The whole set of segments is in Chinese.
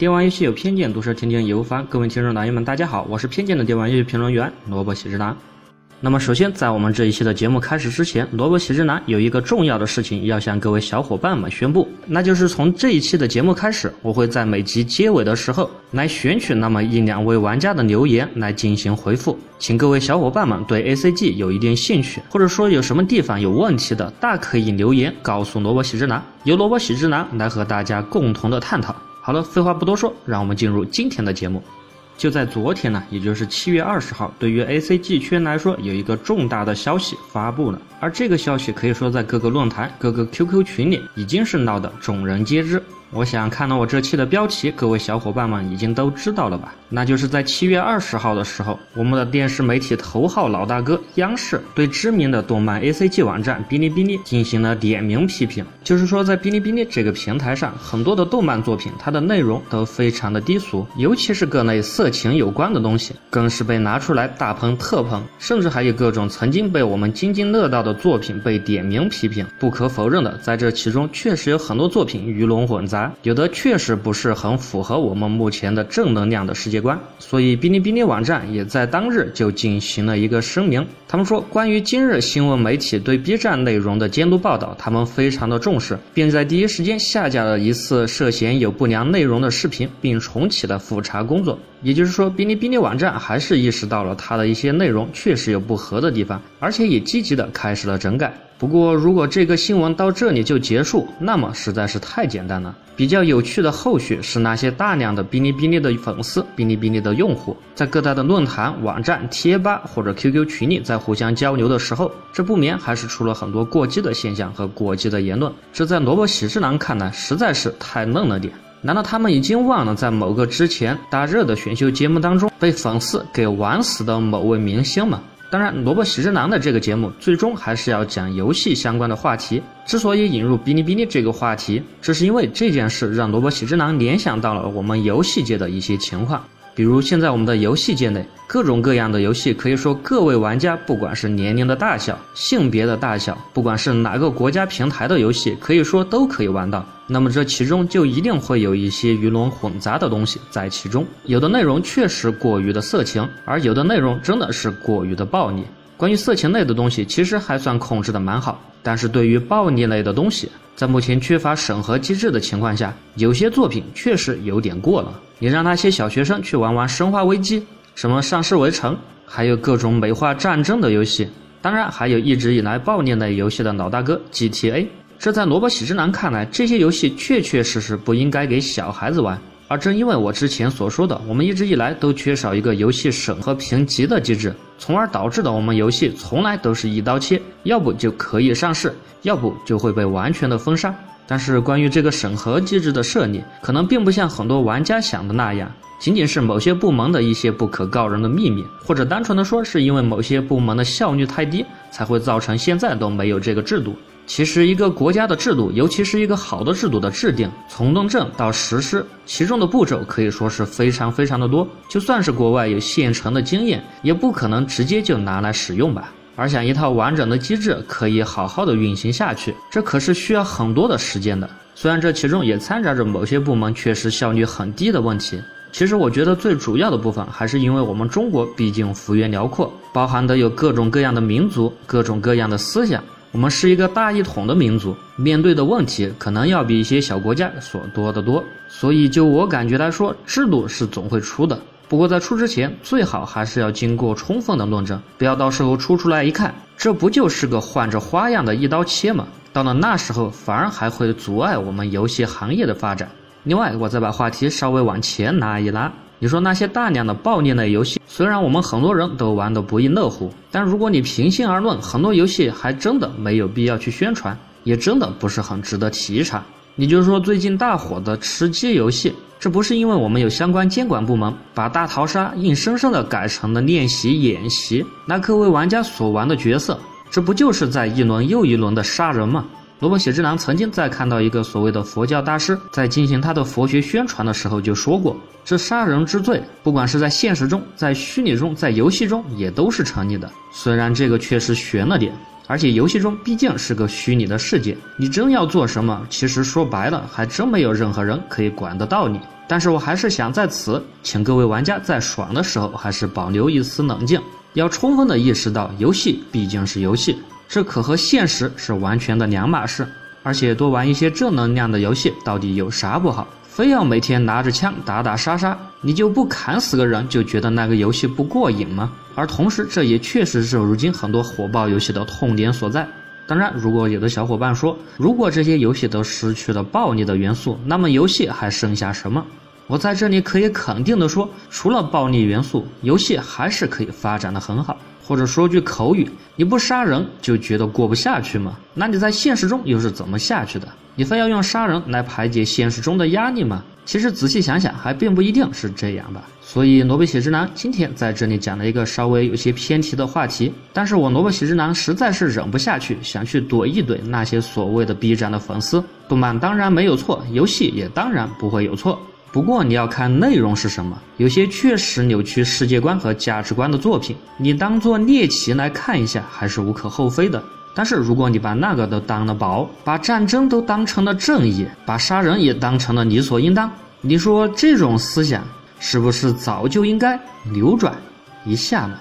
电玩游戏有偏见，毒舌天天有烦。各位听众老爷们，大家好，我是偏见的电玩游戏评论员萝卜喜之郎。那么，首先在我们这一期的节目开始之前，萝卜喜之郎有一个重要的事情要向各位小伙伴们宣布，那就是从这一期的节目开始，我会在每集结尾的时候来选取那么一两位玩家的留言来进行回复。请各位小伙伴们对 A C G 有一定兴趣，或者说有什么地方有问题的，大可以留言告诉萝卜喜之郎，由萝卜喜之郎来和大家共同的探讨。好了，废话不多说，让我们进入今天的节目。就在昨天呢，也就是七月二十号，对于 A C G 圈来说，有一个重大的消息发布了。而这个消息可以说在各个论坛、各个 Q Q 群里已经是闹得众人皆知。我想看到我这期的标题，各位小伙伴们已经都知道了吧？那就是在七月二十号的时候，我们的电视媒体头号老大哥央视对知名的动漫 A C G 网站哔哩哔哩进行了点名批评。就是说，在哔哩哔哩这个平台上，很多的动漫作品，它的内容都非常的低俗，尤其是各类色情有关的东西，更是被拿出来大喷特喷，甚至还有各种曾经被我们津津乐道的作品被点名批评。不可否认的，在这其中确实有很多作品鱼龙混杂。有的确实不是很符合我们目前的正能量的世界观，所以哔哩哔哩网站也在当日就进行了一个声明。他们说，关于今日新闻媒体对 B 站内容的监督报道，他们非常的重视，并在第一时间下架了一次涉嫌有不良内容的视频，并重启了复查工作。也就是说，哔哩哔哩网站还是意识到了它的一些内容确实有不合的地方，而且也积极的开始了整改。不过，如果这个新闻到这里就结束，那么实在是太简单了。比较有趣的后续是那些大量的哔哩哔哩的粉丝、哔哩哔哩的用户，在各大的论坛、网站、贴吧或者 QQ 群里在互相交流的时候，这不免还是出了很多过激的现象和过激的言论。这在萝卜喜之郎看来实在是太嫩了点。难道他们已经忘了在某个之前大热的选秀节目当中被粉丝给玩死的某位明星吗？当然，萝卜喜之郎的这个节目最终还是要讲游戏相关的话题。之所以引入哔哩哔哩这个话题，这是因为这件事让萝卜喜之郎联想到了我们游戏界的一些情况。比如现在我们的游戏界内，各种各样的游戏，可以说各位玩家不管是年龄的大小、性别的大小，不管是哪个国家平台的游戏，可以说都可以玩到。那么这其中就一定会有一些鱼龙混杂的东西在其中，有的内容确实过于的色情，而有的内容真的是过于的暴力。关于色情类的东西，其实还算控制的蛮好，但是对于暴力类的东西，在目前缺乏审核机制的情况下，有些作品确实有点过了。你让那些小学生去玩玩《生化危机》、什么《丧尸围城》，还有各种美化战争的游戏，当然还有一直以来暴力类游戏的老大哥 GTA。这在萝卜喜之郎看来，这些游戏确确实实不应该给小孩子玩。而正因为我之前所说的，我们一直以来都缺少一个游戏审核评级的机制，从而导致的我们游戏从来都是一刀切，要不就可以上市，要不就会被完全的封杀。但是关于这个审核机制的设立，可能并不像很多玩家想的那样，仅仅是某些部门的一些不可告人的秘密，或者单纯的说是因为某些部门的效率太低，才会造成现在都没有这个制度。其实，一个国家的制度，尤其是一个好的制度的制定，从论证到实施，其中的步骤可以说是非常非常的多。就算是国外有现成的经验，也不可能直接就拿来使用吧。而想一套完整的机制可以好好的运行下去，这可是需要很多的时间的。虽然这其中也掺杂着某些部门确实效率很低的问题，其实我觉得最主要的部分还是因为我们中国毕竟幅员辽阔，包含的有各种各样的民族，各种各样的思想。我们是一个大一统的民族，面对的问题可能要比一些小国家所多得多。所以，就我感觉来说，制度是总会出的。不过，在出之前，最好还是要经过充分的论证，不要到时候出出来一看，这不就是个换着花样的一刀切吗？到了那时候，反而还会阻碍我们游戏行业的发展。另外，我再把话题稍微往前拉一拉。你说那些大量的暴力类游戏，虽然我们很多人都玩得不亦乐乎，但如果你平心而论，很多游戏还真的没有必要去宣传，也真的不是很值得提倡。你就说最近大火的吃鸡游戏，这不是因为我们有相关监管部门把大逃杀硬生生的改成了练习演习，那各位玩家所玩的角色，这不就是在一轮又一轮的杀人吗？罗伯写之郎曾经在看到一个所谓的佛教大师在进行他的佛学宣传的时候就说过，这杀人之罪，不管是在现实中、在虚拟中、在游戏中，也都是成立的。虽然这个确实悬了点，而且游戏中毕竟是个虚拟的世界，你真要做什么，其实说白了，还真没有任何人可以管得到你。但是我还是想在此，请各位玩家在爽的时候，还是保留一丝冷静，要充分的意识到，游戏毕竟是游戏，这可和现实是完全的两码事。而且多玩一些正能量的游戏，到底有啥不好？非要每天拿着枪打打杀杀，你就不砍死个人就觉得那个游戏不过瘾吗？而同时，这也确实是如今很多火爆游戏的痛点所在。当然，如果有的小伙伴说，如果这些游戏都失去了暴力的元素，那么游戏还剩下什么？我在这里可以肯定的说，除了暴力元素，游戏还是可以发展的很好。或者说句口语，你不杀人就觉得过不下去吗？那你在现实中又是怎么下去的？你非要用杀人来排解现实中的压力吗？其实仔细想想，还并不一定是这样吧。所以，萝卜喜之男今天在这里讲了一个稍微有些偏题的话题，但是我萝卜喜之男实在是忍不下去，想去怼一怼那些所谓的 B 站的粉丝。动漫当然没有错，游戏也当然不会有错。不过你要看内容是什么，有些确实扭曲世界观和价值观的作品，你当做猎奇来看一下还是无可厚非的。但是如果你把那个都当了宝，把战争都当成了正义，把杀人也当成了理所应当，你说这种思想是不是早就应该扭转一下了？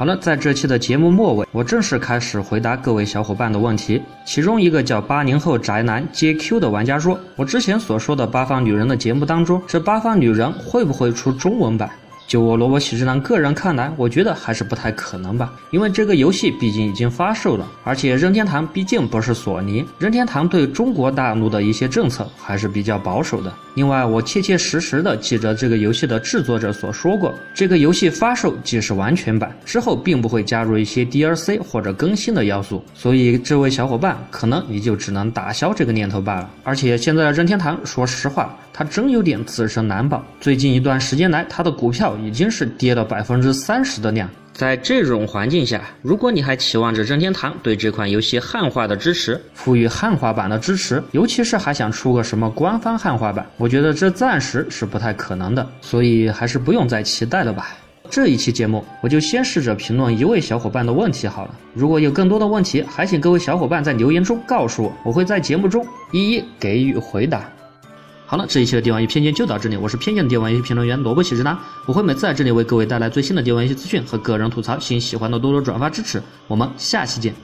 好了，在这期的节目末尾，我正式开始回答各位小伙伴的问题。其中一个叫八零后宅男 JQ 的玩家说：“我之前所说的八方女人的节目当中，这八方女人会不会出中文版？”就我萝卜喜之郎个人看来，我觉得还是不太可能吧，因为这个游戏毕竟已经发售了，而且任天堂毕竟不是索尼，任天堂对中国大陆的一些政策还是比较保守的。另外，我切切实实的记着这个游戏的制作者所说过，这个游戏发售即是完全版，之后并不会加入一些 DLC 或者更新的要素，所以这位小伙伴可能也就只能打消这个念头罢了。而且现在任天堂，说实话。他真有点自身难保。最近一段时间来，他的股票已经是跌了百分之三十的量。在这种环境下，如果你还期望着任天堂对这款游戏汉化的支持，赋予汉化版的支持，尤其是还想出个什么官方汉化版，我觉得这暂时是不太可能的。所以还是不用再期待了吧。这一期节目，我就先试着评论一位小伙伴的问题好了。如果有更多的问题，还请各位小伙伴在留言中告诉我，我会在节目中一一给予回答。好了，这一期的电玩游戏偏见就到这里。我是偏见的电玩游戏评论员萝卜喜之郎，我会每次在这里为各位带来最新的电玩游戏资讯和个人吐槽，请喜欢的多多转发支持。我们下期见。